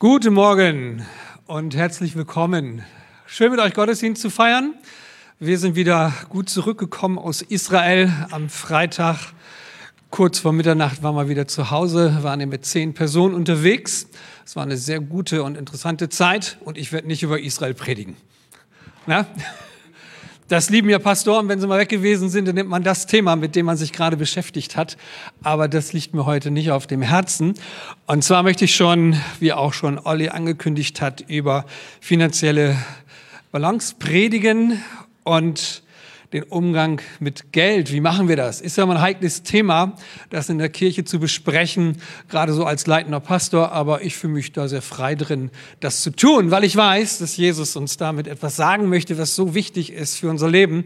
Guten Morgen und herzlich willkommen. Schön mit euch Gottesdienst zu feiern. Wir sind wieder gut zurückgekommen aus Israel am Freitag. Kurz vor Mitternacht waren wir wieder zu Hause, waren mit zehn Personen unterwegs. Es war eine sehr gute und interessante Zeit und ich werde nicht über Israel predigen. Na? Das lieben ja Pastoren, wenn sie mal weg gewesen sind, dann nimmt man das Thema, mit dem man sich gerade beschäftigt hat. Aber das liegt mir heute nicht auf dem Herzen. Und zwar möchte ich schon, wie auch schon Olli angekündigt hat, über finanzielle Balance predigen und den Umgang mit Geld. Wie machen wir das? Ist ja mal ein heikles Thema, das in der Kirche zu besprechen, gerade so als leitender Pastor, aber ich fühle mich da sehr frei drin, das zu tun, weil ich weiß, dass Jesus uns damit etwas sagen möchte, was so wichtig ist für unser Leben.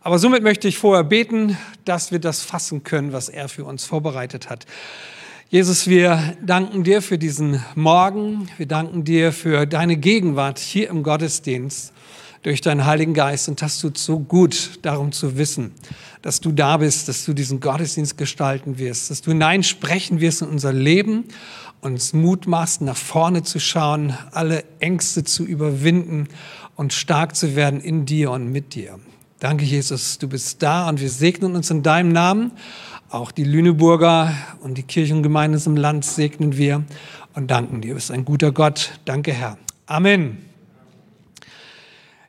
Aber somit möchte ich vorher beten, dass wir das fassen können, was er für uns vorbereitet hat. Jesus, wir danken dir für diesen Morgen. Wir danken dir für deine Gegenwart hier im Gottesdienst durch deinen Heiligen Geist. Und das tut so gut, darum zu wissen, dass du da bist, dass du diesen Gottesdienst gestalten wirst, dass du hineinsprechen wirst in unser Leben, uns Mut machst, nach vorne zu schauen, alle Ängste zu überwinden und stark zu werden in dir und mit dir. Danke, Jesus, du bist da und wir segnen uns in deinem Namen. Auch die Lüneburger und die Kirchengemeinden im Land segnen wir und danken dir. Du bist ein guter Gott. Danke, Herr. Amen.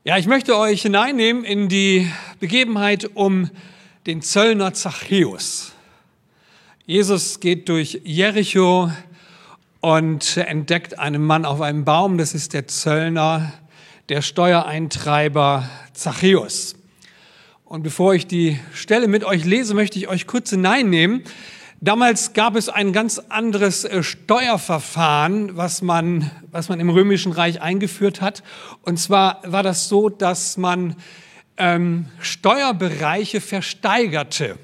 Ja, ich möchte euch hineinnehmen in die Begebenheit um den Zöllner Zachäus. Jesus geht durch Jericho und entdeckt einen Mann auf einem Baum. Das ist der Zöllner, der Steuereintreiber Zachäus. Und bevor ich die Stelle mit euch lese, möchte ich euch kurz hineinnehmen Damals gab es ein ganz anderes äh, Steuerverfahren, was man, was man im Römischen Reich eingeführt hat. Und zwar war das so, dass man ähm, Steuerbereiche versteigerte.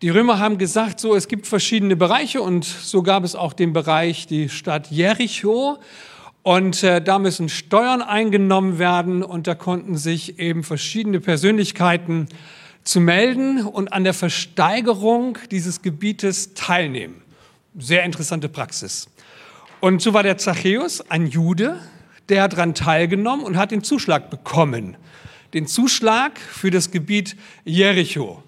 Die Römer haben gesagt, so es gibt verschiedene Bereiche und so gab es auch den Bereich die Stadt Jericho und äh, da müssen Steuern eingenommen werden und da konnten sich eben verschiedene Persönlichkeiten zu melden und an der Versteigerung dieses Gebietes teilnehmen. Sehr interessante Praxis. Und so war der Zachäus ein Jude, der hat daran teilgenommen und hat den Zuschlag bekommen. Den Zuschlag für das Gebiet Jericho.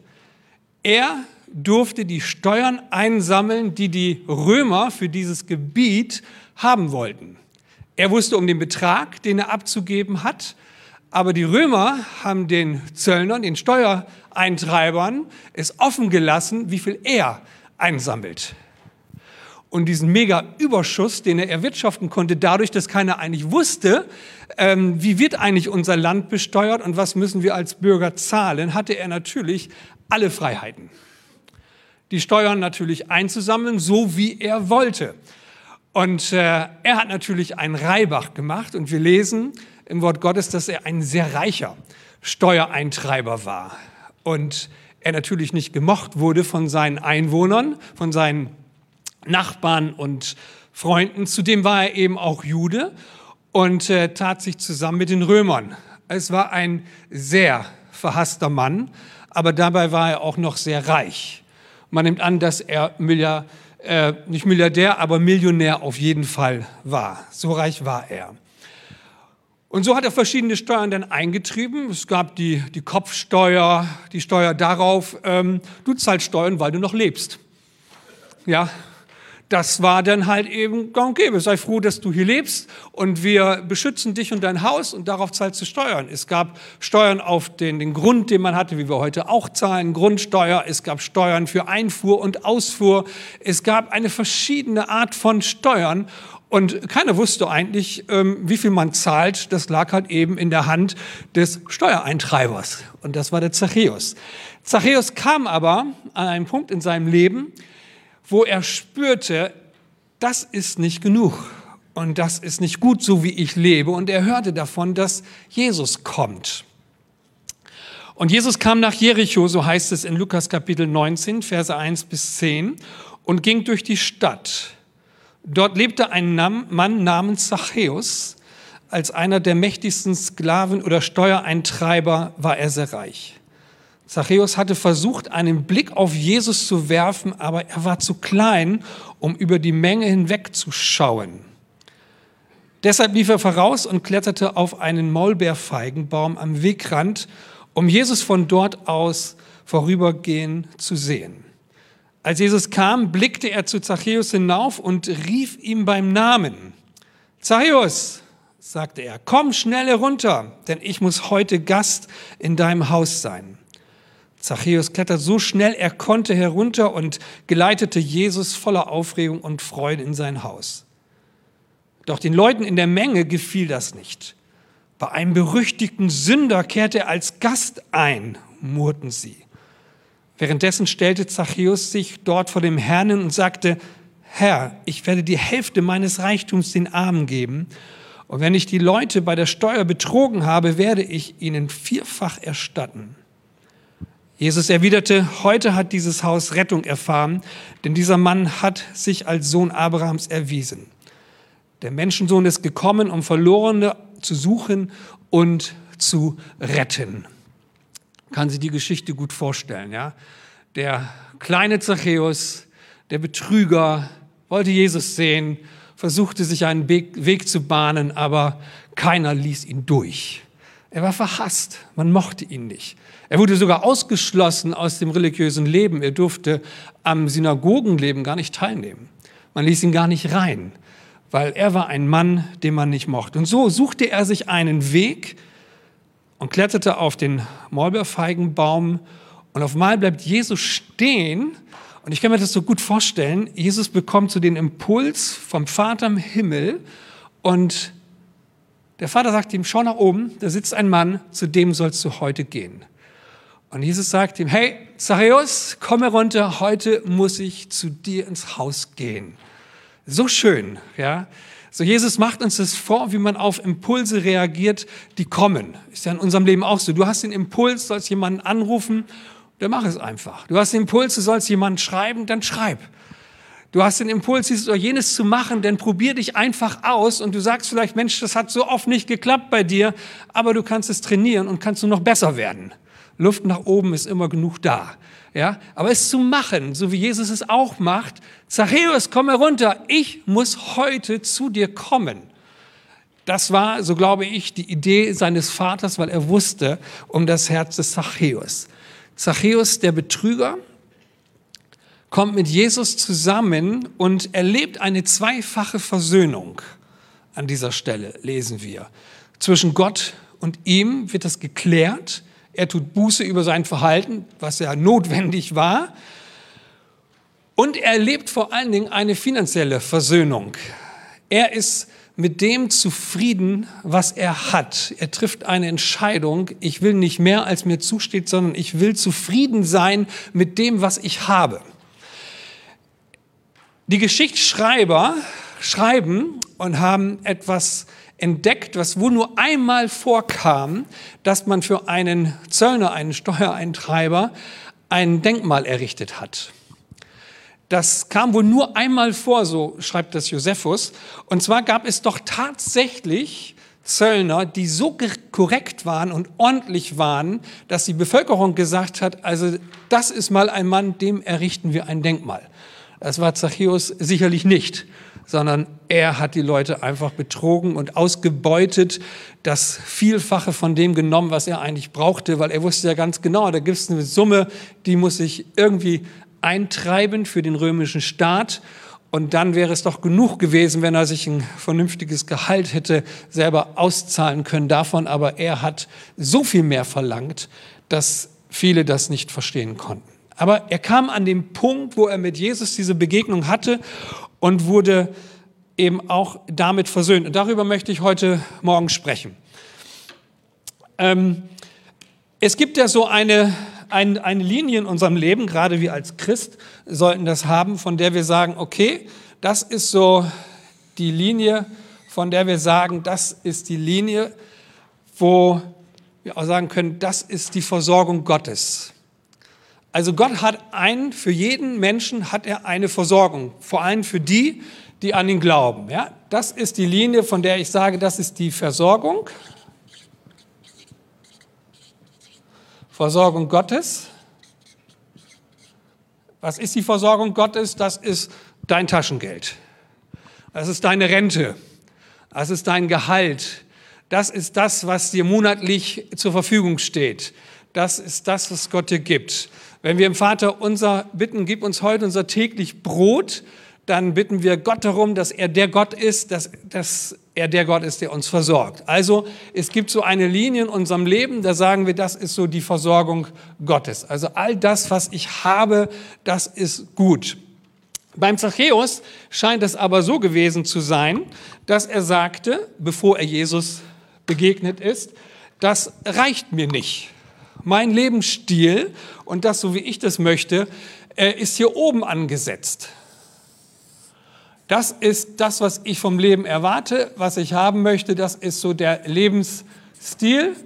Er durfte die Steuern einsammeln, die die Römer für dieses Gebiet haben wollten. Er wusste um den Betrag, den er abzugeben hat, aber die Römer haben den Zöllnern, den Steuereintreibern, es offen gelassen, wie viel er einsammelt. Und diesen Mega-Überschuss, den er erwirtschaften konnte, dadurch, dass keiner eigentlich wusste, ähm, wie wird eigentlich unser Land besteuert und was müssen wir als Bürger zahlen, hatte er natürlich alle Freiheiten. Die Steuern natürlich einzusammeln, so wie er wollte. Und äh, er hat natürlich einen Reibach gemacht und wir lesen, im Wort Gottes, dass er ein sehr reicher Steuereintreiber war und er natürlich nicht gemocht wurde von seinen Einwohnern, von seinen Nachbarn und Freunden. Zudem war er eben auch Jude und äh, tat sich zusammen mit den Römern. Es war ein sehr verhasster Mann, aber dabei war er auch noch sehr reich. Man nimmt an, dass er Milliardär, äh, nicht Milliardär, aber Millionär auf jeden Fall war. So reich war er. Und so hat er verschiedene Steuern dann eingetrieben. Es gab die, die Kopfsteuer, die Steuer darauf, ähm, du zahlst Steuern, weil du noch lebst. Ja, das war dann halt eben gang und gäbe. Sei froh, dass du hier lebst und wir beschützen dich und dein Haus und darauf zahlst du Steuern. Es gab Steuern auf den, den Grund, den man hatte, wie wir heute auch zahlen, Grundsteuer. Es gab Steuern für Einfuhr und Ausfuhr. Es gab eine verschiedene Art von Steuern und keiner wusste eigentlich, ähm, wie viel man zahlt. Das lag halt eben in der Hand des Steuereintreibers. Und das war der Zachäus. Zachäus kam aber an einen Punkt in seinem Leben, wo er spürte, das ist nicht genug. Und das ist nicht gut, so wie ich lebe. Und er hörte davon, dass Jesus kommt. Und Jesus kam nach Jericho, so heißt es in Lukas Kapitel 19, Verse 1 bis 10, und ging durch die Stadt. Dort lebte ein Mann namens Zachäus. Als einer der mächtigsten Sklaven oder Steuereintreiber war er sehr reich. Zachäus hatte versucht, einen Blick auf Jesus zu werfen, aber er war zu klein, um über die Menge hinwegzuschauen. Deshalb lief er voraus und kletterte auf einen Maulbeerfeigenbaum am Wegrand, um Jesus von dort aus vorübergehen zu sehen. Als Jesus kam, blickte er zu Zachäus hinauf und rief ihm beim Namen. Zachäus, sagte er, komm schnell herunter, denn ich muss heute Gast in deinem Haus sein. Zachäus klettert so schnell er konnte herunter und geleitete Jesus voller Aufregung und Freude in sein Haus. Doch den Leuten in der Menge gefiel das nicht. Bei einem berüchtigten Sünder kehrte er als Gast ein, murrten sie. Währenddessen stellte Zachäus sich dort vor dem Herrn und sagte, Herr, ich werde die Hälfte meines Reichtums den Armen geben, und wenn ich die Leute bei der Steuer betrogen habe, werde ich ihnen vierfach erstatten. Jesus erwiderte, heute hat dieses Haus Rettung erfahren, denn dieser Mann hat sich als Sohn Abrahams erwiesen. Der Menschensohn ist gekommen, um Verlorene zu suchen und zu retten. Kann sich die Geschichte gut vorstellen, ja? Der kleine Zachäus, der Betrüger, wollte Jesus sehen, versuchte sich einen Weg zu bahnen, aber keiner ließ ihn durch. Er war verhasst, man mochte ihn nicht. Er wurde sogar ausgeschlossen aus dem religiösen Leben. Er durfte am Synagogenleben gar nicht teilnehmen. Man ließ ihn gar nicht rein, weil er war ein Mann, den man nicht mochte. Und so suchte er sich einen Weg und kletterte auf den Maulbeerfeigenbaum. Und auf einmal bleibt Jesus stehen. Und ich kann mir das so gut vorstellen. Jesus bekommt so den Impuls vom Vater im Himmel und der Vater sagt ihm, schau nach oben, da sitzt ein Mann, zu dem sollst du heute gehen. Und Jesus sagt ihm, hey, Zachäus, komm herunter, heute muss ich zu dir ins Haus gehen. So schön, ja. So Jesus macht uns das vor, wie man auf Impulse reagiert, die kommen. Ist ja in unserem Leben auch so. Du hast den Impuls, sollst jemanden anrufen, dann mach es einfach. Du hast den Impuls, du sollst jemanden schreiben, dann schreib. Du hast den Impuls, dieses oder jenes zu machen, dann probier dich einfach aus und du sagst vielleicht, Mensch, das hat so oft nicht geklappt bei dir, aber du kannst es trainieren und kannst du noch besser werden. Luft nach oben ist immer genug da. Ja, aber es zu machen, so wie Jesus es auch macht, Zachäus, komm herunter, ich muss heute zu dir kommen. Das war, so glaube ich, die Idee seines Vaters, weil er wusste um das Herz des Zachäus. Zachäus, der Betrüger, kommt mit Jesus zusammen und erlebt eine zweifache Versöhnung. An dieser Stelle lesen wir. Zwischen Gott und ihm wird das geklärt. Er tut Buße über sein Verhalten, was ja notwendig war. Und er erlebt vor allen Dingen eine finanzielle Versöhnung. Er ist mit dem zufrieden, was er hat. Er trifft eine Entscheidung, ich will nicht mehr, als mir zusteht, sondern ich will zufrieden sein mit dem, was ich habe. Die Geschichtsschreiber schreiben und haben etwas entdeckt, was wohl nur einmal vorkam, dass man für einen Zöllner, einen Steuereintreiber, ein Denkmal errichtet hat. Das kam wohl nur einmal vor, so schreibt das Josephus. Und zwar gab es doch tatsächlich Zöllner, die so korrekt waren und ordentlich waren, dass die Bevölkerung gesagt hat, also das ist mal ein Mann, dem errichten wir ein Denkmal. Das war Zachäus sicherlich nicht, sondern er hat die Leute einfach betrogen und ausgebeutet, das Vielfache von dem genommen, was er eigentlich brauchte, weil er wusste ja ganz genau, da gibt es eine Summe, die muss sich irgendwie eintreiben für den römischen Staat. Und dann wäre es doch genug gewesen, wenn er sich ein vernünftiges Gehalt hätte selber auszahlen können davon. Aber er hat so viel mehr verlangt, dass viele das nicht verstehen konnten. Aber er kam an den Punkt, wo er mit Jesus diese Begegnung hatte und wurde eben auch damit versöhnt. Und darüber möchte ich heute Morgen sprechen. Ähm, es gibt ja so eine, ein, eine Linie in unserem Leben, gerade wir als Christ sollten das haben, von der wir sagen, okay, das ist so die Linie, von der wir sagen, das ist die Linie, wo wir auch sagen können, das ist die Versorgung Gottes. Also Gott hat einen, für jeden Menschen hat er eine Versorgung, vor allem für die, die an ihn glauben. Ja, das ist die Linie, von der ich sage, das ist die Versorgung. Versorgung Gottes. Was ist die Versorgung Gottes? Das ist dein Taschengeld. Das ist deine Rente. Das ist dein Gehalt. Das ist das, was dir monatlich zur Verfügung steht. Das ist das, was Gott dir gibt. Wenn wir im Vater unser bitten, gib uns heute unser täglich Brot, dann bitten wir Gott darum, dass er der Gott ist, dass, dass er der Gott ist, der uns versorgt. Also es gibt so eine Linie in unserem Leben, da sagen wir, das ist so die Versorgung Gottes. Also all das, was ich habe, das ist gut. Beim Zachäus scheint es aber so gewesen zu sein, dass er sagte, bevor er Jesus begegnet ist, das reicht mir nicht. Mein Lebensstil und das, so wie ich das möchte, äh, ist hier oben angesetzt. Das ist das, was ich vom Leben erwarte, was ich haben möchte. Das ist so der Lebensstil.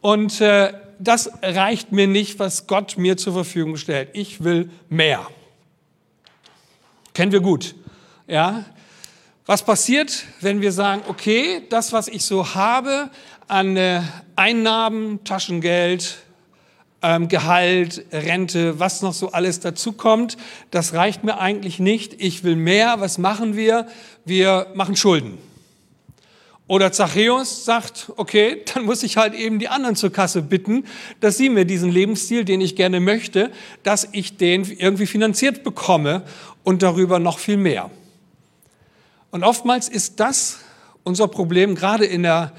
Und äh, das reicht mir nicht, was Gott mir zur Verfügung stellt. Ich will mehr. Kennen wir gut. Ja? Was passiert, wenn wir sagen, okay, das, was ich so habe an äh, Einnahmen, Taschengeld, ähm, Gehalt, Rente, was noch so alles dazu kommt. Das reicht mir eigentlich nicht. Ich will mehr. Was machen wir? Wir machen Schulden. Oder Zachäus sagt, okay, dann muss ich halt eben die anderen zur Kasse bitten, dass sie mir diesen Lebensstil, den ich gerne möchte, dass ich den irgendwie finanziert bekomme und darüber noch viel mehr. Und oftmals ist das unser Problem, gerade in der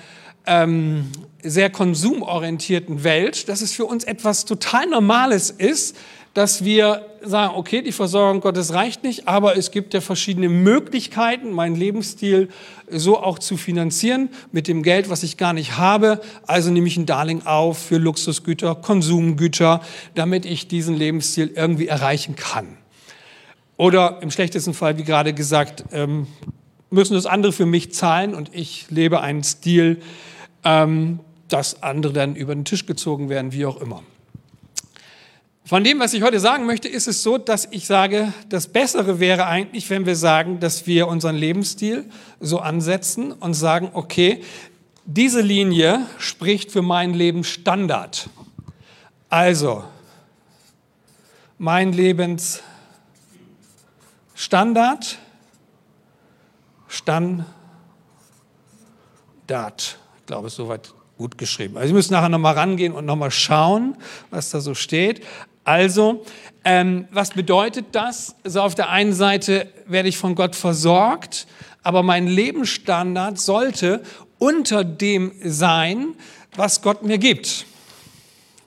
ähm, sehr konsumorientierten Welt, dass es für uns etwas total Normales ist, dass wir sagen, okay, die Versorgung Gottes reicht nicht, aber es gibt ja verschiedene Möglichkeiten, meinen Lebensstil so auch zu finanzieren mit dem Geld, was ich gar nicht habe. Also nehme ich ein Darlehen auf für Luxusgüter, Konsumgüter, damit ich diesen Lebensstil irgendwie erreichen kann. Oder im schlechtesten Fall, wie gerade gesagt, ähm, müssen das andere für mich zahlen und ich lebe einen Stil, ähm, dass andere dann über den Tisch gezogen werden, wie auch immer. Von dem, was ich heute sagen möchte, ist es so, dass ich sage, das Bessere wäre eigentlich, wenn wir sagen, dass wir unseren Lebensstil so ansetzen und sagen, okay, diese Linie spricht für meinen Lebensstandard. Also, mein Lebensstandard, Standard, glaube, es ist soweit gut geschrieben. Also Sie müssen nachher nochmal rangehen und nochmal schauen, was da so steht. Also, ähm, was bedeutet das? Also auf der einen Seite werde ich von Gott versorgt, aber mein Lebensstandard sollte unter dem sein, was Gott mir gibt.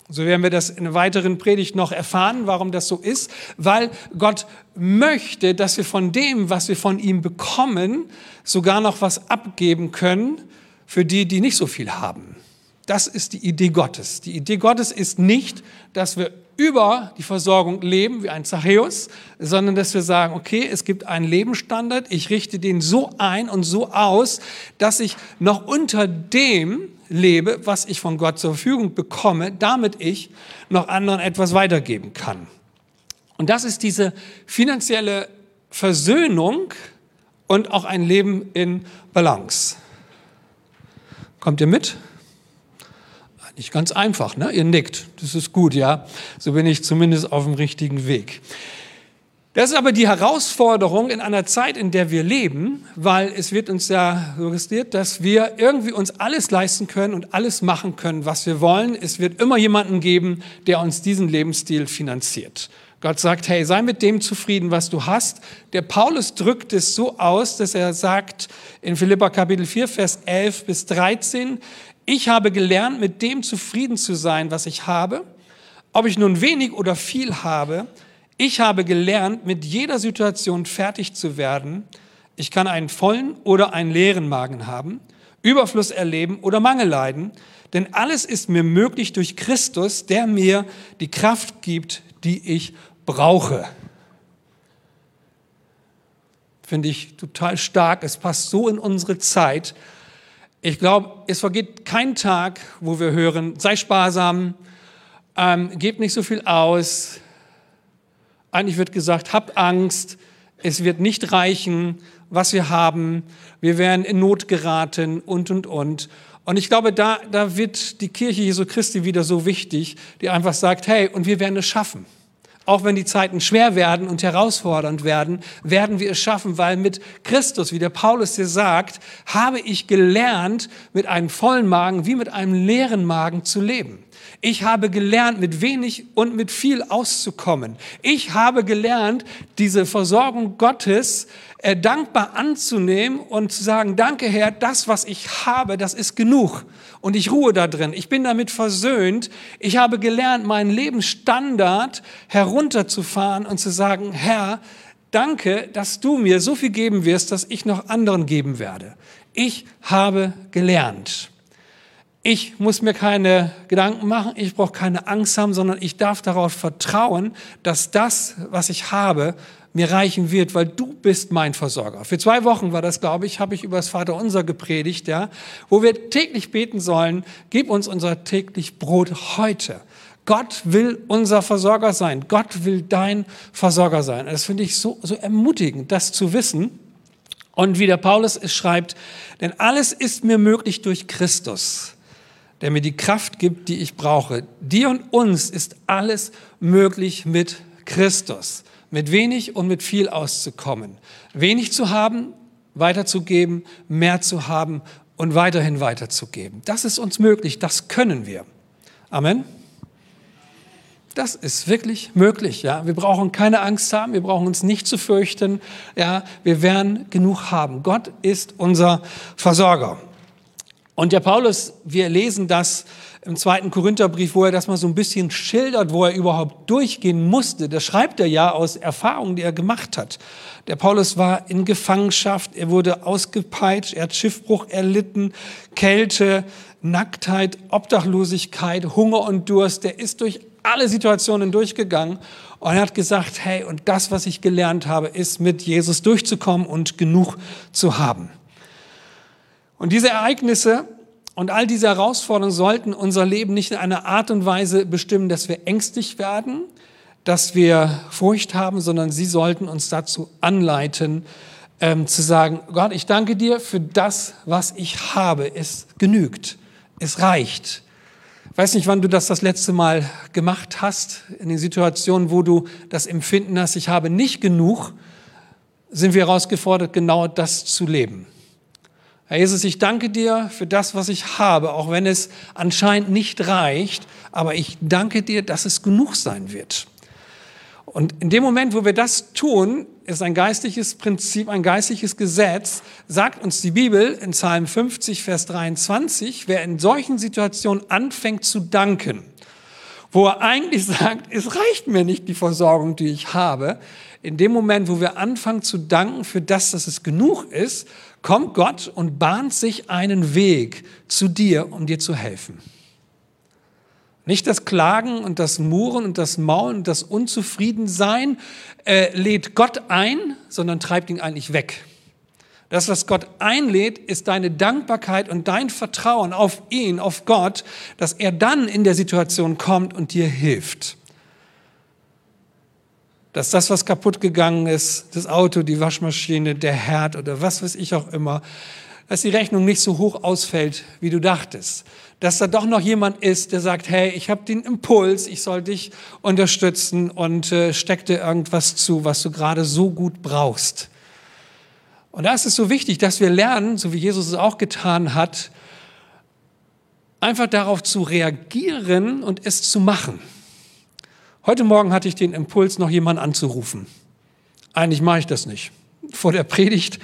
So werden wir das in einer weiteren Predigt noch erfahren, warum das so ist, weil Gott möchte, dass wir von dem, was wir von ihm bekommen, sogar noch was abgeben können für die, die nicht so viel haben. Das ist die Idee Gottes. Die Idee Gottes ist nicht, dass wir über die Versorgung leben wie ein Zachäus, sondern dass wir sagen, okay, es gibt einen Lebensstandard, ich richte den so ein und so aus, dass ich noch unter dem lebe, was ich von Gott zur Verfügung bekomme, damit ich noch anderen etwas weitergeben kann. Und das ist diese finanzielle Versöhnung und auch ein Leben in Balance. Kommt ihr mit? Nicht ganz einfach, ne? Ihr nickt. Das ist gut, ja. So bin ich zumindest auf dem richtigen Weg. Das ist aber die Herausforderung in einer Zeit, in der wir leben, weil es wird uns ja suggestiert, dass wir irgendwie uns alles leisten können und alles machen können, was wir wollen. Es wird immer jemanden geben, der uns diesen Lebensstil finanziert. Gott sagt, hey, sei mit dem zufrieden, was du hast. Der Paulus drückt es so aus, dass er sagt in Philippa Kapitel 4, Vers 11 bis 13, ich habe gelernt, mit dem zufrieden zu sein, was ich habe, ob ich nun wenig oder viel habe. Ich habe gelernt, mit jeder Situation fertig zu werden. Ich kann einen vollen oder einen leeren Magen haben, Überfluss erleben oder Mangel leiden, denn alles ist mir möglich durch Christus, der mir die Kraft gibt, die ich brauche. Finde ich total stark. Es passt so in unsere Zeit. Ich glaube, es vergeht kein Tag, wo wir hören, sei sparsam, ähm, gebt nicht so viel aus. Eigentlich wird gesagt, hab Angst, es wird nicht reichen, was wir haben, wir werden in Not geraten und, und, und. Und ich glaube, da, da wird die Kirche Jesu Christi wieder so wichtig, die einfach sagt, hey, und wir werden es schaffen. Auch wenn die Zeiten schwer werden und herausfordernd werden, werden wir es schaffen, weil mit Christus, wie der Paulus hier sagt, habe ich gelernt, mit einem vollen Magen wie mit einem leeren Magen zu leben. Ich habe gelernt, mit wenig und mit viel auszukommen. Ich habe gelernt, diese Versorgung Gottes äh, dankbar anzunehmen und zu sagen, danke Herr, das, was ich habe, das ist genug und ich ruhe da drin. Ich bin damit versöhnt. Ich habe gelernt, meinen Lebensstandard herunterzufahren und zu sagen, Herr, danke, dass du mir so viel geben wirst, dass ich noch anderen geben werde. Ich habe gelernt. Ich muss mir keine Gedanken machen, ich brauche keine Angst haben, sondern ich darf darauf vertrauen, dass das, was ich habe, mir reichen wird, weil du bist mein Versorger. Für zwei Wochen war das, glaube ich, habe ich über das Vaterunser gepredigt, ja, wo wir täglich beten sollen, gib uns unser täglich Brot heute. Gott will unser Versorger sein. Gott will dein Versorger sein. Das finde ich so, so ermutigend, das zu wissen. Und wie der Paulus es schreibt, denn alles ist mir möglich durch Christus, der mir die Kraft gibt, die ich brauche. Dir und uns ist alles möglich mit Christus mit wenig und mit viel auszukommen. Wenig zu haben, weiterzugeben, mehr zu haben und weiterhin weiterzugeben. Das ist uns möglich, das können wir. Amen. Das ist wirklich möglich, ja. Wir brauchen keine Angst haben, wir brauchen uns nicht zu fürchten, ja. Wir werden genug haben. Gott ist unser Versorger. Und der Paulus, wir lesen das im zweiten Korintherbrief, wo er das mal so ein bisschen schildert, wo er überhaupt durchgehen musste. Das schreibt er ja aus Erfahrungen, die er gemacht hat. Der Paulus war in Gefangenschaft, er wurde ausgepeitscht, er hat Schiffbruch erlitten, Kälte, Nacktheit, Obdachlosigkeit, Hunger und Durst. Der ist durch alle Situationen durchgegangen und er hat gesagt, hey, und das, was ich gelernt habe, ist mit Jesus durchzukommen und genug zu haben. Und diese Ereignisse und all diese Herausforderungen sollten unser Leben nicht in einer Art und Weise bestimmen, dass wir ängstlich werden, dass wir Furcht haben, sondern sie sollten uns dazu anleiten, ähm, zu sagen, Gott, ich danke dir für das, was ich habe. Es genügt. Es reicht. Ich weiß nicht, wann du das das letzte Mal gemacht hast, in den Situationen, wo du das Empfinden hast, ich habe nicht genug, sind wir herausgefordert, genau das zu leben. Herr Jesus, ich danke dir für das, was ich habe, auch wenn es anscheinend nicht reicht, aber ich danke dir, dass es genug sein wird. Und in dem Moment, wo wir das tun, ist ein geistliches Prinzip, ein geistliches Gesetz, sagt uns die Bibel in Psalm 50, Vers 23, wer in solchen Situationen anfängt zu danken, wo er eigentlich sagt, es reicht mir nicht die Versorgung, die ich habe, in dem Moment, wo wir anfangen zu danken für das, dass es genug ist, kommt Gott und bahnt sich einen Weg zu dir, um dir zu helfen. Nicht das Klagen und das Murren und das Maulen und das Unzufriedensein äh, lädt Gott ein, sondern treibt ihn eigentlich weg. Das, was Gott einlädt, ist deine Dankbarkeit und dein Vertrauen auf ihn, auf Gott, dass er dann in der Situation kommt und dir hilft dass das, was kaputt gegangen ist, das Auto, die Waschmaschine, der Herd oder was weiß ich auch immer, dass die Rechnung nicht so hoch ausfällt, wie du dachtest. Dass da doch noch jemand ist, der sagt, hey, ich habe den Impuls, ich soll dich unterstützen und äh, steck dir irgendwas zu, was du gerade so gut brauchst. Und da ist es so wichtig, dass wir lernen, so wie Jesus es auch getan hat, einfach darauf zu reagieren und es zu machen. Heute Morgen hatte ich den Impuls, noch jemanden anzurufen. Eigentlich mache ich das nicht. Vor der Predigt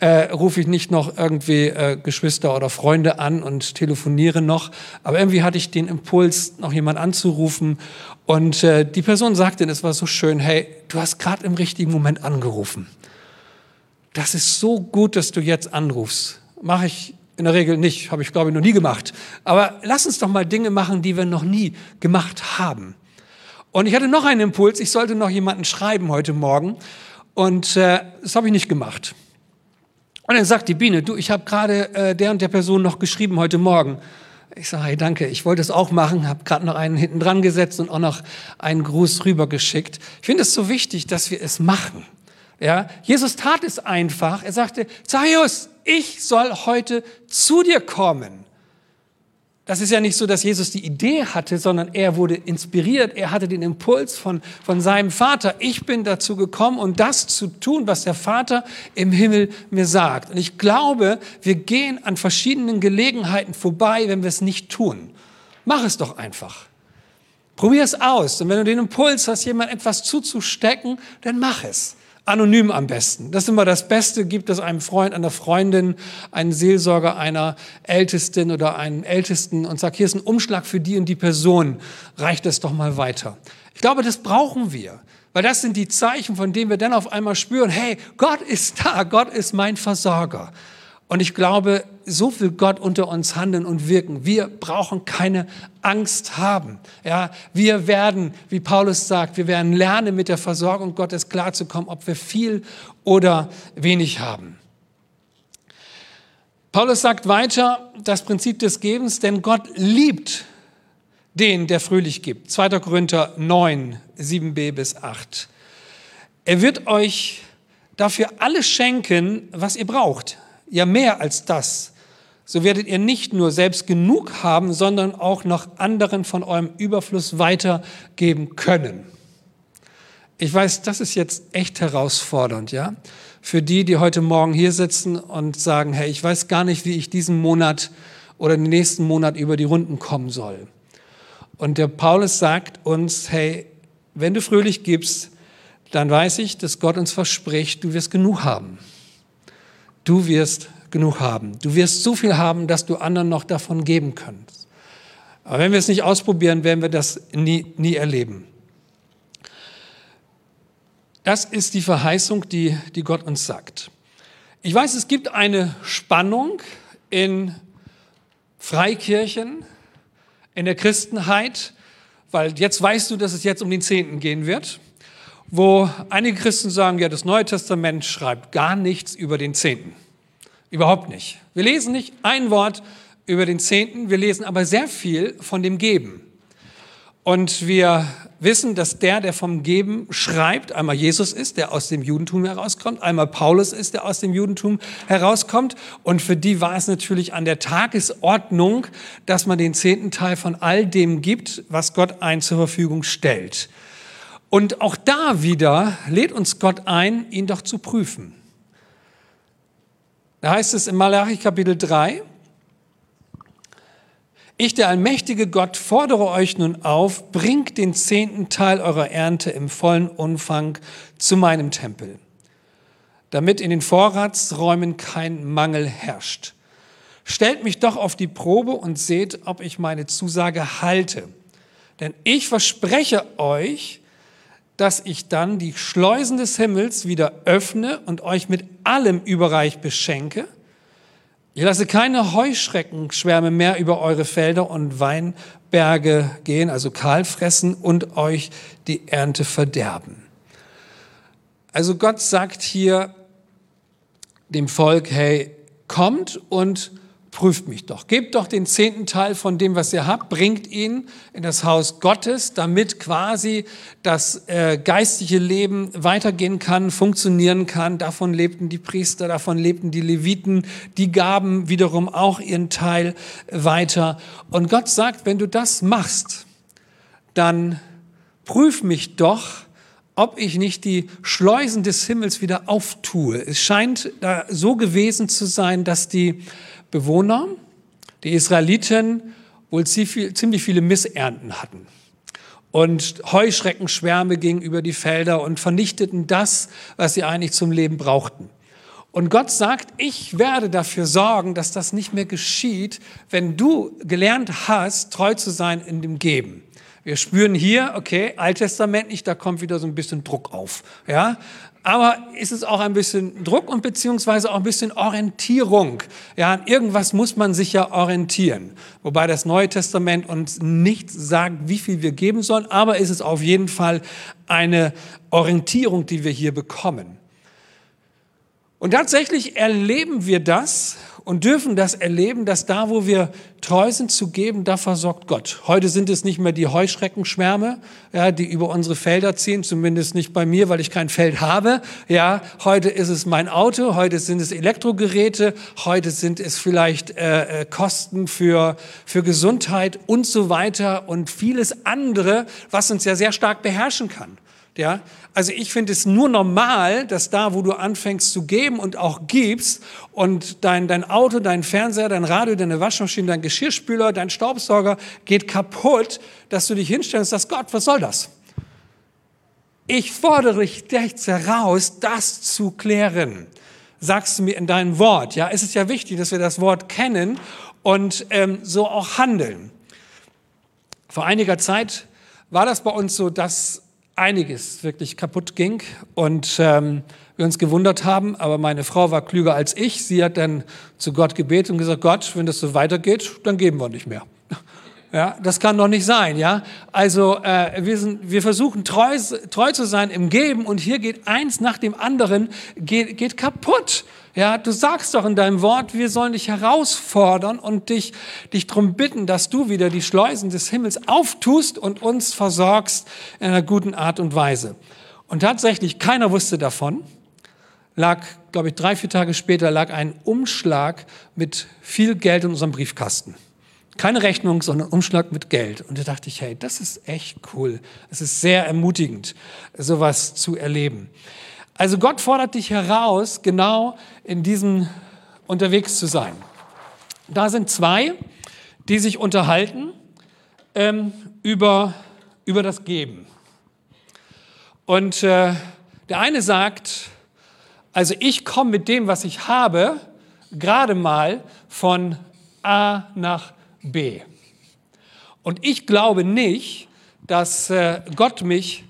äh, rufe ich nicht noch irgendwie äh, Geschwister oder Freunde an und telefoniere noch. Aber irgendwie hatte ich den Impuls, noch jemanden anzurufen. Und äh, die Person sagte, es war so schön, hey, du hast gerade im richtigen Moment angerufen. Das ist so gut, dass du jetzt anrufst. Mache ich in der Regel nicht, habe ich glaube ich noch nie gemacht. Aber lass uns doch mal Dinge machen, die wir noch nie gemacht haben. Und ich hatte noch einen Impuls, ich sollte noch jemanden schreiben heute Morgen. Und äh, das habe ich nicht gemacht. Und dann sagt die Biene, du, ich habe gerade äh, der und der Person noch geschrieben heute Morgen. Ich sage, hey, danke, ich wollte es auch machen, habe gerade noch einen hinten dran gesetzt und auch noch einen Gruß rübergeschickt. Ich finde es so wichtig, dass wir es machen. Ja, Jesus tat es einfach. Er sagte, Zachäus, ich soll heute zu dir kommen. Das ist ja nicht so, dass Jesus die Idee hatte, sondern er wurde inspiriert. Er hatte den Impuls von, von seinem Vater. Ich bin dazu gekommen, um das zu tun, was der Vater im Himmel mir sagt. Und ich glaube, wir gehen an verschiedenen Gelegenheiten vorbei, wenn wir es nicht tun. Mach es doch einfach. Probier es aus. Und wenn du den Impuls hast, jemand etwas zuzustecken, dann mach es. Anonym am besten. Das ist immer das Beste. Gibt es einem Freund, einer Freundin, einen Seelsorger, einer Ältesten oder einen Ältesten und sagt, hier ist ein Umschlag für die und die Person. Reicht es doch mal weiter. Ich glaube, das brauchen wir. Weil das sind die Zeichen, von denen wir dann auf einmal spüren, hey, Gott ist da, Gott ist mein Versorger. Und ich glaube, so will Gott unter uns handeln und wirken. Wir brauchen keine Angst haben. Ja, wir werden, wie Paulus sagt, wir werden lernen, mit der Versorgung Gottes klarzukommen, ob wir viel oder wenig haben. Paulus sagt weiter, das Prinzip des Gebens, denn Gott liebt den, der fröhlich gibt. 2. Korinther 9, 7b bis 8. Er wird euch dafür alles schenken, was ihr braucht ja mehr als das. So werdet ihr nicht nur selbst genug haben, sondern auch noch anderen von eurem Überfluss weitergeben können. Ich weiß, das ist jetzt echt herausfordernd, ja? Für die, die heute Morgen hier sitzen und sagen, hey, ich weiß gar nicht, wie ich diesen Monat oder den nächsten Monat über die Runden kommen soll. Und der Paulus sagt uns, hey, wenn du fröhlich gibst, dann weiß ich, dass Gott uns verspricht, du wirst genug haben. Du wirst genug haben. Du wirst so viel haben, dass du anderen noch davon geben kannst. Aber wenn wir es nicht ausprobieren, werden wir das nie, nie erleben. Das ist die Verheißung, die, die Gott uns sagt. Ich weiß, es gibt eine Spannung in Freikirchen, in der Christenheit, weil jetzt weißt du, dass es jetzt um den Zehnten gehen wird, wo einige Christen sagen, ja, das Neue Testament schreibt gar nichts über den Zehnten. Überhaupt nicht. Wir lesen nicht ein Wort über den Zehnten, wir lesen aber sehr viel von dem Geben. Und wir wissen, dass der, der vom Geben schreibt, einmal Jesus ist, der aus dem Judentum herauskommt, einmal Paulus ist, der aus dem Judentum herauskommt. Und für die war es natürlich an der Tagesordnung, dass man den zehnten Teil von all dem gibt, was Gott ein zur Verfügung stellt. Und auch da wieder lädt uns Gott ein, ihn doch zu prüfen. Da heißt es in Malachi Kapitel 3, ich, der allmächtige Gott, fordere euch nun auf, bringt den zehnten Teil eurer Ernte im vollen Umfang zu meinem Tempel, damit in den Vorratsräumen kein Mangel herrscht. Stellt mich doch auf die Probe und seht, ob ich meine Zusage halte. Denn ich verspreche euch, dass ich dann die Schleusen des Himmels wieder öffne und euch mit allem überreich beschenke. Ich lasse keine Heuschreckenschwärme mehr über eure Felder und Weinberge gehen, also kahl fressen und euch die Ernte verderben. Also Gott sagt hier dem Volk, hey, kommt und prüft mich doch. Gebt doch den zehnten Teil von dem, was ihr habt, bringt ihn in das Haus Gottes, damit quasi das äh, geistliche Leben weitergehen kann, funktionieren kann. Davon lebten die Priester, davon lebten die Leviten. Die gaben wiederum auch ihren Teil weiter. Und Gott sagt, wenn du das machst, dann prüf mich doch, ob ich nicht die Schleusen des Himmels wieder auftue. Es scheint da so gewesen zu sein, dass die Bewohner, die Israeliten, wohl ziemlich viele Missernten hatten und Heuschreckenschwärme gingen über die Felder und vernichteten das, was sie eigentlich zum Leben brauchten. Und Gott sagt, ich werde dafür sorgen, dass das nicht mehr geschieht, wenn du gelernt hast, treu zu sein in dem Geben. Wir spüren hier, okay, alttestamentlich, da kommt wieder so ein bisschen Druck auf. Ja, aber ist es auch ein bisschen Druck und beziehungsweise auch ein bisschen Orientierung. Ja, an irgendwas muss man sich ja orientieren. Wobei das Neue Testament uns nicht sagt, wie viel wir geben sollen, aber ist es auf jeden Fall eine Orientierung, die wir hier bekommen. Und tatsächlich erleben wir das und dürfen das erleben, dass da, wo wir treu sind zu geben, da versorgt Gott. Heute sind es nicht mehr die Heuschreckenschwärme, ja, die über unsere Felder ziehen, zumindest nicht bei mir, weil ich kein Feld habe. Ja, heute ist es mein Auto, heute sind es Elektrogeräte, heute sind es vielleicht äh, äh Kosten für, für Gesundheit und so weiter und vieles andere, was uns ja sehr stark beherrschen kann. Ja, also ich finde es nur normal, dass da, wo du anfängst zu geben und auch gibst und dein, dein Auto, dein Fernseher, dein Radio, deine Waschmaschine, dein Geschirrspüler, dein Staubsauger geht kaputt, dass du dich hinstellst und sagst, Gott, was soll das? Ich fordere dich heraus, das zu klären. Sagst du mir in deinem Wort. Ja, es ist ja wichtig, dass wir das Wort kennen und ähm, so auch handeln. Vor einiger Zeit war das bei uns so, dass einiges wirklich kaputt ging und ähm, wir uns gewundert haben, aber meine Frau war klüger als ich. Sie hat dann zu Gott gebetet und gesagt, Gott, wenn das so weitergeht, dann geben wir nicht mehr. Ja, das kann doch nicht sein, ja. Also äh, wir, sind, wir versuchen treu, treu zu sein im Geben und hier geht eins nach dem anderen geht, geht kaputt. Ja, du sagst doch in deinem Wort, wir sollen dich herausfordern und dich, dich darum bitten, dass du wieder die Schleusen des Himmels auftust und uns versorgst in einer guten Art und Weise. Und tatsächlich, keiner wusste davon. Lag, glaube ich, drei, vier Tage später lag ein Umschlag mit viel Geld in unserem Briefkasten. Keine Rechnung, sondern Umschlag mit Geld. Und da dachte ich, hey, das ist echt cool. Es ist sehr ermutigend, sowas zu erleben. Also Gott fordert dich heraus, genau in diesem unterwegs zu sein. Da sind zwei, die sich unterhalten ähm, über, über das Geben. Und äh, der eine sagt, also ich komme mit dem, was ich habe, gerade mal von A nach B. Und ich glaube nicht, dass äh, Gott mich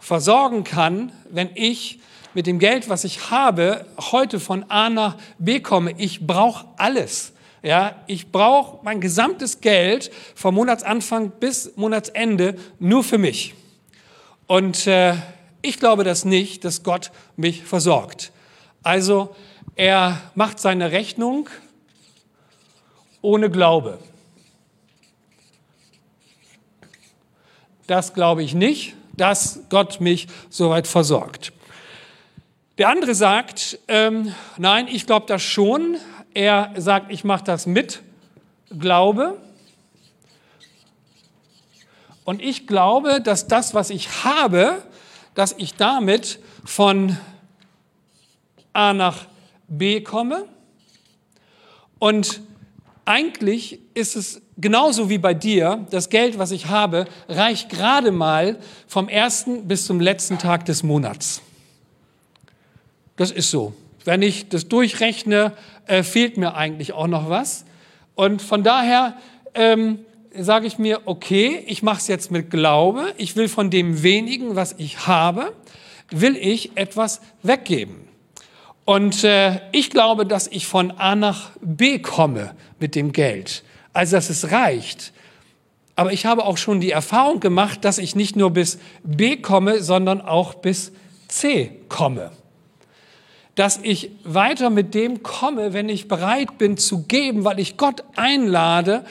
versorgen kann, wenn ich mit dem Geld, was ich habe, heute von A nach B komme. Ich brauche alles. Ja, ich brauche mein gesamtes Geld vom Monatsanfang bis Monatsende nur für mich. Und äh, ich glaube das nicht, dass Gott mich versorgt. Also er macht seine Rechnung ohne Glaube. Das glaube ich nicht, dass Gott mich soweit versorgt. Der andere sagt, ähm, nein, ich glaube das schon. Er sagt, ich mache das mit Glaube. Und ich glaube, dass das, was ich habe, dass ich damit von A nach B komme. Und eigentlich ist es genauso wie bei dir, das Geld, was ich habe, reicht gerade mal vom ersten bis zum letzten Tag des Monats. Das ist so. Wenn ich das durchrechne, äh, fehlt mir eigentlich auch noch was. Und von daher ähm, sage ich mir, okay, ich mache es jetzt mit Glaube. Ich will von dem wenigen, was ich habe, will ich etwas weggeben. Und äh, ich glaube, dass ich von A nach B komme mit dem Geld. Also, dass es reicht. Aber ich habe auch schon die Erfahrung gemacht, dass ich nicht nur bis B komme, sondern auch bis C komme. Dass ich weiter mit dem komme, wenn ich bereit bin zu geben, weil ich Gott einlade,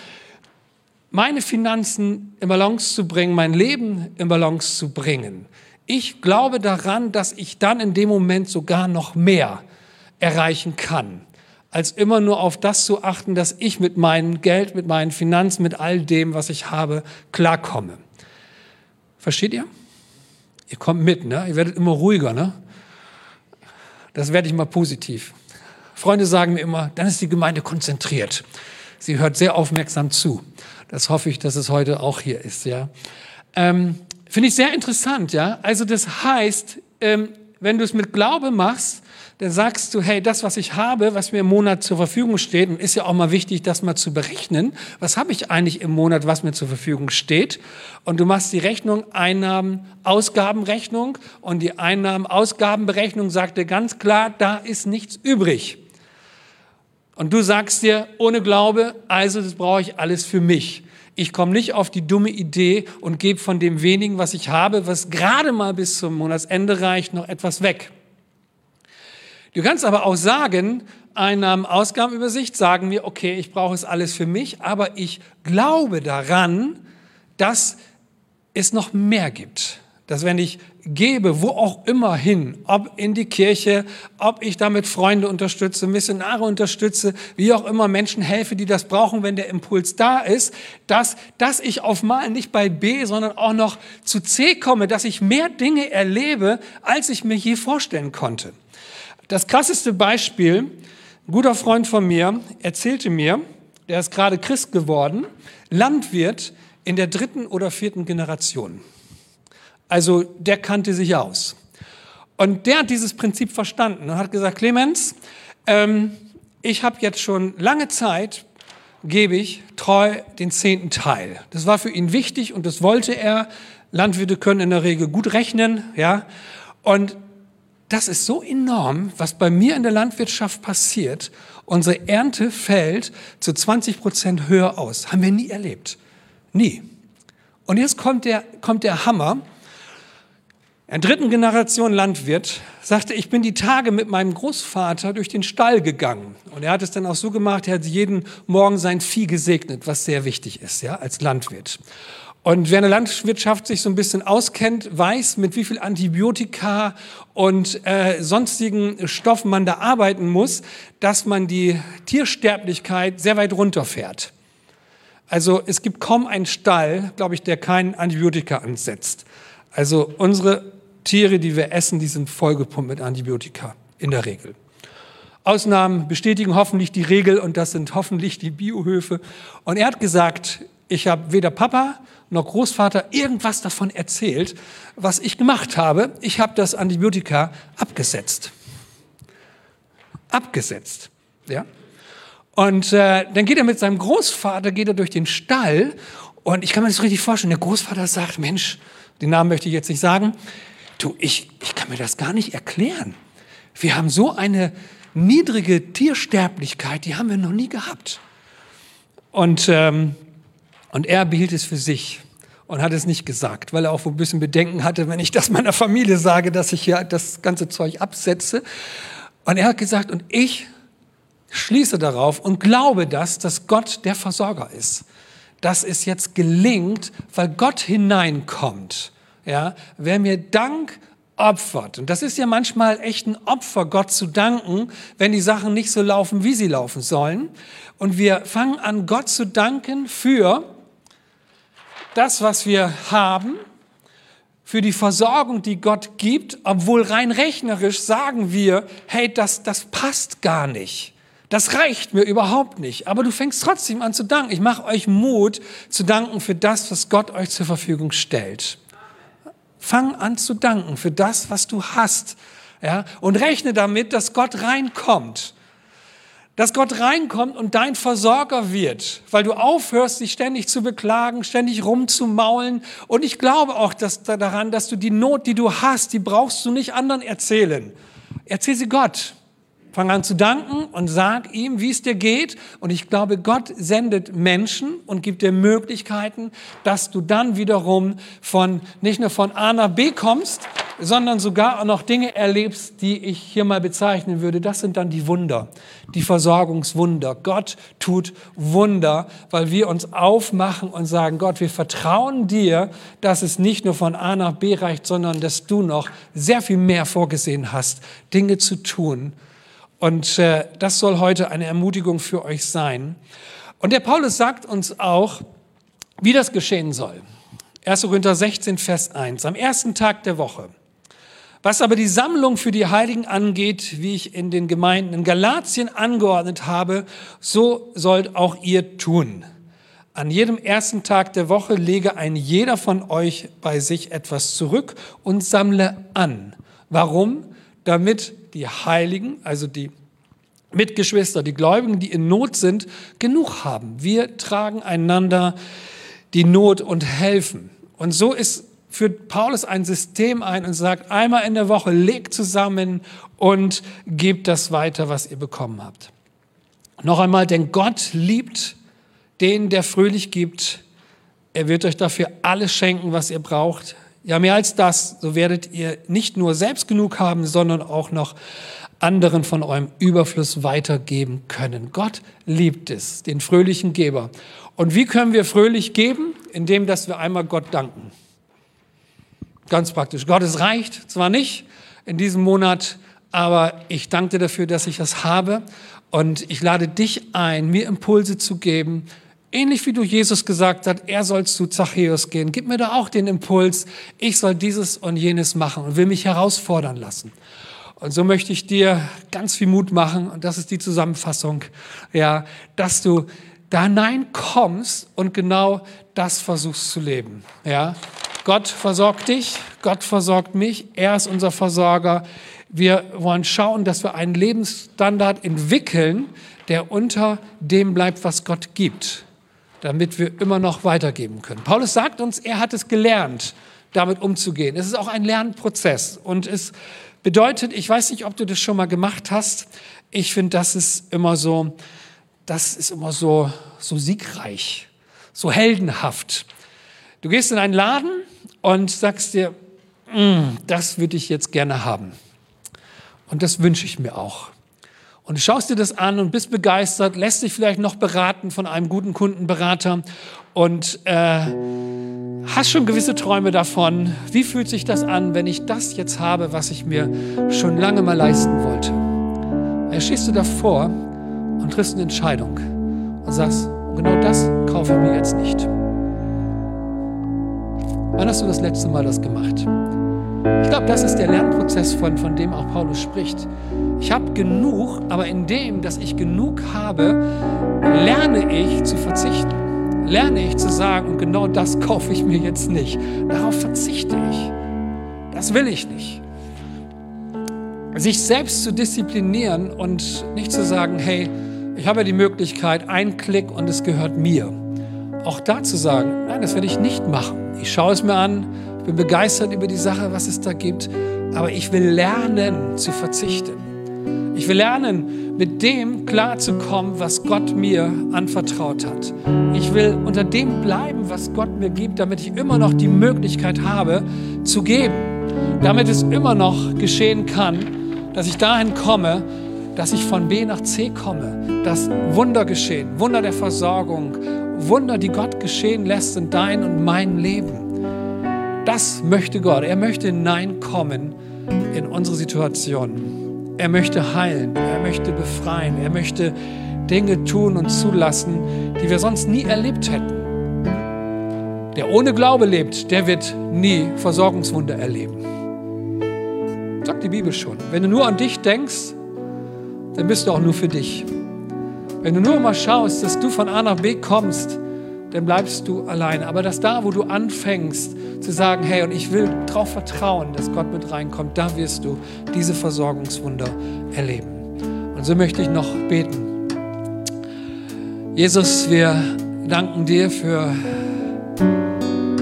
meine Finanzen in Balance zu bringen, mein Leben in Balance zu bringen. Ich glaube daran, dass ich dann in dem Moment sogar noch mehr erreichen kann, als immer nur auf das zu achten, dass ich mit meinem Geld, mit meinen Finanzen, mit all dem, was ich habe, klarkomme. Versteht ihr? Ihr kommt mit, ne? Ihr werdet immer ruhiger, ne? Das werde ich mal positiv. Freunde sagen mir immer, dann ist die Gemeinde konzentriert. Sie hört sehr aufmerksam zu. Das hoffe ich, dass es heute auch hier ist, ja. Ähm, Finde ich sehr interessant, ja. Also das heißt, ähm, wenn du es mit Glaube machst, dann sagst du, hey, das, was ich habe, was mir im Monat zur Verfügung steht, und ist ja auch mal wichtig, das mal zu berechnen, was habe ich eigentlich im Monat, was mir zur Verfügung steht? Und du machst die Rechnung Einnahmen-Ausgabenrechnung und die Einnahmen-Ausgabenberechnung sagt dir ganz klar, da ist nichts übrig. Und du sagst dir, ohne Glaube, also das brauche ich alles für mich. Ich komme nicht auf die dumme Idee und gebe von dem wenigen, was ich habe, was gerade mal bis zum Monatsende reicht, noch etwas weg. Du kannst aber auch sagen, Einnahmen-Ausgabenübersicht, sagen mir, okay, ich brauche es alles für mich, aber ich glaube daran, dass es noch mehr gibt. Dass wenn ich gebe, wo auch immer hin, ob in die Kirche, ob ich damit Freunde unterstütze, Missionare unterstütze, wie auch immer Menschen helfe, die das brauchen, wenn der Impuls da ist, dass, dass ich auf mal nicht bei B, sondern auch noch zu C komme, dass ich mehr Dinge erlebe, als ich mir je vorstellen konnte. Das krasseste Beispiel, ein guter Freund von mir erzählte mir, der ist gerade Christ geworden, Landwirt in der dritten oder vierten Generation. Also der kannte sich aus. Und der hat dieses Prinzip verstanden und hat gesagt, Clemens, ähm, ich habe jetzt schon lange Zeit, gebe ich treu den zehnten Teil. Das war für ihn wichtig und das wollte er. Landwirte können in der Regel gut rechnen, ja. Und das ist so enorm, was bei mir in der Landwirtschaft passiert. Unsere Ernte fällt zu 20 Prozent höher aus. Haben wir nie erlebt. Nie. Und jetzt kommt der, kommt der Hammer. Ein dritten Generation Landwirt sagte, ich bin die Tage mit meinem Großvater durch den Stall gegangen. Und er hat es dann auch so gemacht, er hat jeden Morgen sein Vieh gesegnet, was sehr wichtig ist, ja, als Landwirt. Und wer in der Landwirtschaft sich so ein bisschen auskennt, weiß, mit wie viel Antibiotika und äh, sonstigen Stoffen man da arbeiten muss, dass man die Tiersterblichkeit sehr weit runterfährt. Also es gibt kaum einen Stall, glaube ich, der kein Antibiotika ansetzt. Also unsere Tiere, die wir essen, die sind vollgepumpt mit Antibiotika in der Regel. Ausnahmen bestätigen hoffentlich die Regel und das sind hoffentlich die Biohöfe. Und er hat gesagt, ich habe weder Papa noch Großvater irgendwas davon erzählt, was ich gemacht habe. Ich habe das Antibiotika abgesetzt. Abgesetzt. Ja? Und äh, dann geht er mit seinem Großvater, geht er durch den Stall und ich kann mir das richtig vorstellen. Der Großvater sagt, Mensch, den Namen möchte ich jetzt nicht sagen, du, ich, ich kann mir das gar nicht erklären. Wir haben so eine niedrige Tiersterblichkeit, die haben wir noch nie gehabt. Und ähm, und er behielt es für sich und hat es nicht gesagt, weil er auch ein bisschen Bedenken hatte, wenn ich das meiner Familie sage, dass ich hier das ganze Zeug absetze. Und er hat gesagt, und ich schließe darauf und glaube das, dass Gott der Versorger ist. Dass es jetzt gelingt, weil Gott hineinkommt. Ja, wer mir Dank opfert. Und das ist ja manchmal echt ein Opfer, Gott zu danken, wenn die Sachen nicht so laufen, wie sie laufen sollen. Und wir fangen an, Gott zu danken für das, was wir haben, für die Versorgung, die Gott gibt, obwohl rein rechnerisch sagen wir, hey, das, das passt gar nicht. Das reicht mir überhaupt nicht. Aber du fängst trotzdem an zu danken. Ich mache euch Mut zu danken für das, was Gott euch zur Verfügung stellt. Fang an zu danken für das, was du hast. Ja? Und rechne damit, dass Gott reinkommt dass Gott reinkommt und dein Versorger wird, weil du aufhörst, dich ständig zu beklagen, ständig rumzumaulen. Und ich glaube auch dass, daran, dass du die Not, die du hast, die brauchst du nicht anderen erzählen. Erzähl sie Gott. Fang an zu danken und sag ihm, wie es dir geht. Und ich glaube, Gott sendet Menschen und gibt dir Möglichkeiten, dass du dann wiederum von, nicht nur von A nach B kommst, sondern sogar auch noch Dinge erlebst, die ich hier mal bezeichnen würde. Das sind dann die Wunder, die Versorgungswunder. Gott tut Wunder, weil wir uns aufmachen und sagen, Gott, wir vertrauen dir, dass es nicht nur von A nach B reicht, sondern dass du noch sehr viel mehr vorgesehen hast, Dinge zu tun und äh, das soll heute eine Ermutigung für euch sein. Und der Paulus sagt uns auch, wie das geschehen soll. 1. Korinther 16, Vers 1. Am ersten Tag der Woche. Was aber die Sammlung für die Heiligen angeht, wie ich in den Gemeinden in Galatien angeordnet habe, so sollt auch ihr tun. An jedem ersten Tag der Woche lege ein jeder von euch bei sich etwas zurück und sammle an. Warum? Damit die Heiligen, also die Mitgeschwister, die Gläubigen, die in Not sind, genug haben. Wir tragen einander die Not und helfen. Und so ist führt Paulus ein System ein und sagt, einmal in der Woche legt zusammen und gebt das weiter, was ihr bekommen habt. Noch einmal, denn Gott liebt den, der fröhlich gibt. Er wird euch dafür alles schenken, was ihr braucht. Ja, mehr als das, so werdet ihr nicht nur selbst genug haben, sondern auch noch anderen von eurem Überfluss weitergeben können. Gott liebt es, den fröhlichen Geber. Und wie können wir fröhlich geben? Indem, dass wir einmal Gott danken. Ganz praktisch. Gott, es reicht zwar nicht in diesem Monat, aber ich danke dir dafür, dass ich das habe. Und ich lade dich ein, mir Impulse zu geben, Ähnlich wie du Jesus gesagt hast, er soll zu Zachäus gehen. Gib mir da auch den Impuls, ich soll dieses und jenes machen und will mich herausfordern lassen. Und so möchte ich dir ganz viel Mut machen, und das ist die Zusammenfassung, ja, dass du da hineinkommst und genau das versuchst zu leben. Ja. Gott versorgt dich, Gott versorgt mich, er ist unser Versorger. Wir wollen schauen, dass wir einen Lebensstandard entwickeln, der unter dem bleibt, was Gott gibt damit wir immer noch weitergeben können. Paulus sagt uns, er hat es gelernt, damit umzugehen. Es ist auch ein Lernprozess und es bedeutet, ich weiß nicht, ob du das schon mal gemacht hast. Ich finde, das ist immer so, das ist immer so, so siegreich, so heldenhaft. Du gehst in einen Laden und sagst dir, mm, das würde ich jetzt gerne haben. Und das wünsche ich mir auch. Und du schaust dir das an und bist begeistert, lässt dich vielleicht noch beraten von einem guten Kundenberater und äh, hast schon gewisse Träume davon. Wie fühlt sich das an, wenn ich das jetzt habe, was ich mir schon lange mal leisten wollte? Da stehst du davor und triffst eine Entscheidung und sagst, genau das kaufe ich mir jetzt nicht. Wann hast du das letzte Mal das gemacht? Ich glaube, das ist der Lernprozess, von, von dem auch Paulus spricht. Ich habe genug, aber in dem, dass ich genug habe, lerne ich zu verzichten. Lerne ich zu sagen, und genau das kaufe ich mir jetzt nicht. Darauf verzichte ich. Das will ich nicht. Sich selbst zu disziplinieren und nicht zu sagen, hey, ich habe die Möglichkeit, ein Klick und es gehört mir. Auch da zu sagen, nein, das werde ich nicht machen. Ich schaue es mir an, bin begeistert über die Sache, was es da gibt, aber ich will lernen zu verzichten. Ich will lernen, mit dem klarzukommen, was Gott mir anvertraut hat. Ich will unter dem bleiben, was Gott mir gibt, damit ich immer noch die Möglichkeit habe, zu geben. Damit es immer noch geschehen kann, dass ich dahin komme, dass ich von B nach C komme, dass Wunder geschehen, Wunder der Versorgung, Wunder, die Gott geschehen lässt in dein und mein Leben. Das möchte Gott. Er möchte hineinkommen in unsere Situation. Er möchte heilen, er möchte befreien, er möchte Dinge tun und zulassen, die wir sonst nie erlebt hätten. Der ohne Glaube lebt, der wird nie Versorgungswunder erleben. Sagt die Bibel schon. Wenn du nur an dich denkst, dann bist du auch nur für dich. Wenn du nur mal schaust, dass du von A nach B kommst, dann bleibst du alleine. Aber dass da, wo du anfängst zu sagen, hey, und ich will darauf vertrauen, dass Gott mit reinkommt, da wirst du diese Versorgungswunder erleben. Und so möchte ich noch beten. Jesus, wir danken dir für,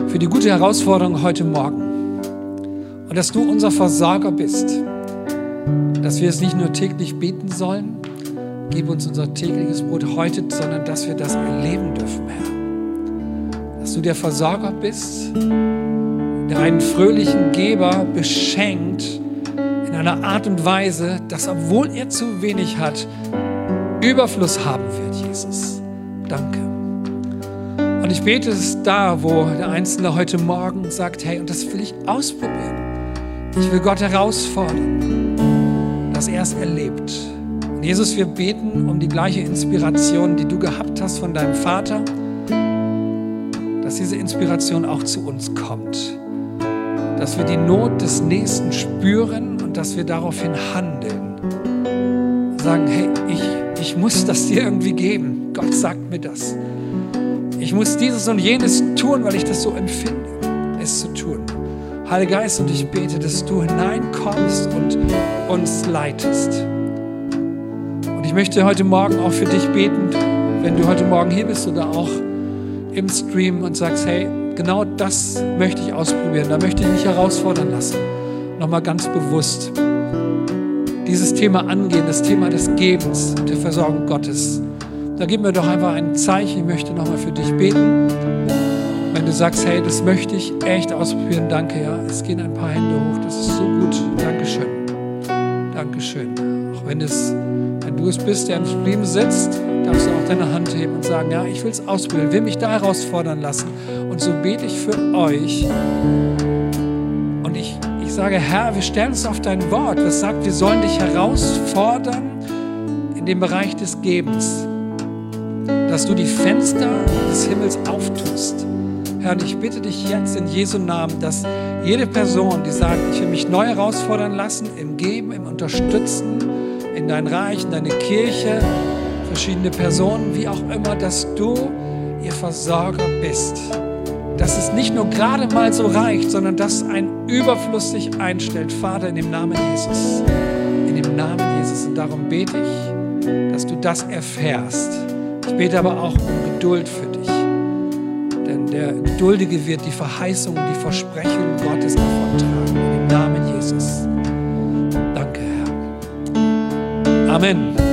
für die gute Herausforderung heute Morgen. Und dass du unser Versorger bist. Dass wir es nicht nur täglich beten sollen, gib uns unser tägliches Brot heute, sondern dass wir das erleben dürfen, Herr dass du der Versorger bist, der einen fröhlichen Geber beschenkt in einer Art und Weise, dass obwohl er zu wenig hat, Überfluss haben wird, Jesus. Danke. Und ich bete es da, wo der Einzelne heute Morgen sagt, hey, und das will ich ausprobieren. Ich will Gott herausfordern, dass er es erlebt. Jesus, wir beten um die gleiche Inspiration, die du gehabt hast von deinem Vater dass diese Inspiration auch zu uns kommt. Dass wir die Not des Nächsten spüren und dass wir daraufhin handeln. Sagen, hey, ich, ich muss das dir irgendwie geben. Gott sagt mir das. Ich muss dieses und jenes tun, weil ich das so empfinde, es zu tun. Heiliger Geist, und ich bete, dass du hineinkommst und uns leitest. Möchte heute Morgen auch für dich beten, wenn du heute Morgen hier bist oder auch im Stream und sagst, hey, genau das möchte ich ausprobieren, da möchte ich mich herausfordern lassen. Nochmal ganz bewusst dieses Thema angehen, das Thema des Gebens der Versorgung Gottes. Da gib mir doch einfach ein Zeichen, ich möchte nochmal für dich beten. Wenn du sagst, hey, das möchte ich echt ausprobieren, danke, ja. Es gehen ein paar Hände hoch, das ist so gut. Dankeschön. Dankeschön. Auch wenn, es, wenn du es bist, der im Leben sitzt, darfst du auch deine Hand heben und sagen, ja, ich will es ausbilden, will mich da herausfordern lassen. Und so bete ich für euch. Und ich, ich sage, Herr, wir stellen uns auf dein Wort. Das sagt, wir sollen dich herausfordern in dem Bereich des Gebens. Dass du die Fenster des Himmels auftust. Herr, und ich bitte dich jetzt in Jesu Namen, dass jede Person, die sagt, ich will mich neu herausfordern lassen, im Geben, im Unterstützen, in dein Reich, in deine Kirche, verschiedene Personen, wie auch immer, dass du ihr Versorger bist. Dass es nicht nur gerade mal so reicht, sondern dass ein Überfluss sich einstellt. Vater, in dem Namen Jesus. In dem Namen Jesus. Und darum bete ich, dass du das erfährst. Ich bete aber auch um Geduld für dich. Denn der Geduldige wird die Verheißungen, die Versprechungen Gottes davontragen. In Amen.